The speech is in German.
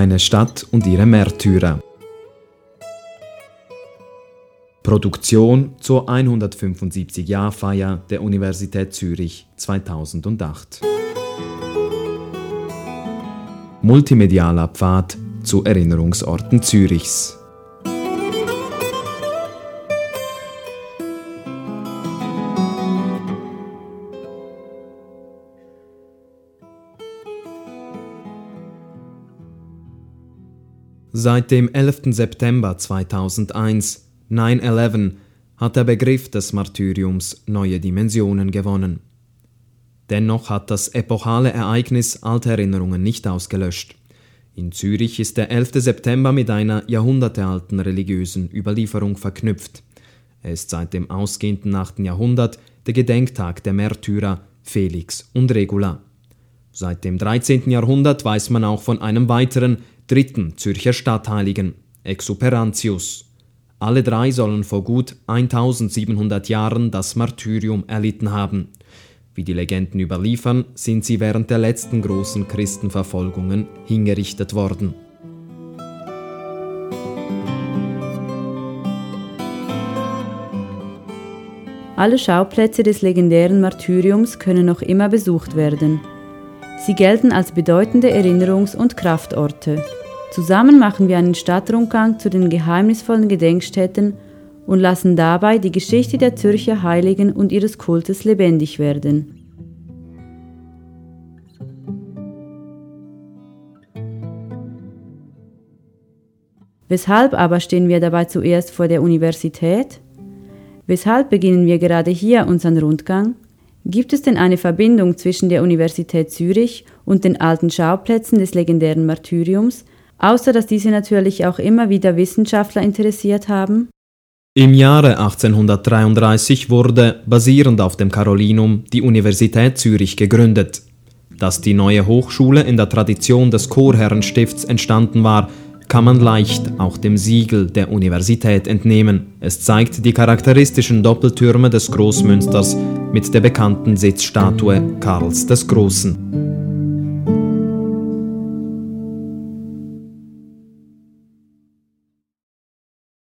Eine Stadt und ihre Märtyrer. Produktion zur 175-Jahr-Feier der Universität Zürich 2008. Multimedialer Pfad zu Erinnerungsorten Zürichs. Seit dem 11. September 2001, 9-11, hat der Begriff des Martyriums neue Dimensionen gewonnen. Dennoch hat das epochale Ereignis alte Erinnerungen nicht ausgelöscht. In Zürich ist der 11. September mit einer jahrhundertealten religiösen Überlieferung verknüpft. Er ist seit dem ausgehenden 8. Jahrhundert der Gedenktag der Märtyrer Felix und Regula. Seit dem 13. Jahrhundert weiß man auch von einem weiteren dritten Zürcher Stadtheiligen, Exuperantius. Alle drei sollen vor gut 1700 Jahren das Martyrium erlitten haben. Wie die Legenden überliefern, sind sie während der letzten großen Christenverfolgungen hingerichtet worden. Alle Schauplätze des legendären Martyriums können noch immer besucht werden. Sie gelten als bedeutende Erinnerungs- und Kraftorte. Zusammen machen wir einen Stadtrundgang zu den geheimnisvollen Gedenkstätten und lassen dabei die Geschichte der Zürcher Heiligen und ihres Kultes lebendig werden. Weshalb aber stehen wir dabei zuerst vor der Universität? Weshalb beginnen wir gerade hier unseren Rundgang? Gibt es denn eine Verbindung zwischen der Universität Zürich und den alten Schauplätzen des legendären Martyriums, außer dass diese natürlich auch immer wieder Wissenschaftler interessiert haben? Im Jahre 1833 wurde, basierend auf dem Carolinum, die Universität Zürich gegründet. Dass die neue Hochschule in der Tradition des Chorherrenstifts entstanden war, kann man leicht auch dem Siegel der Universität entnehmen. Es zeigt die charakteristischen Doppeltürme des Großmünsters mit der bekannten Sitzstatue Karls des Großen.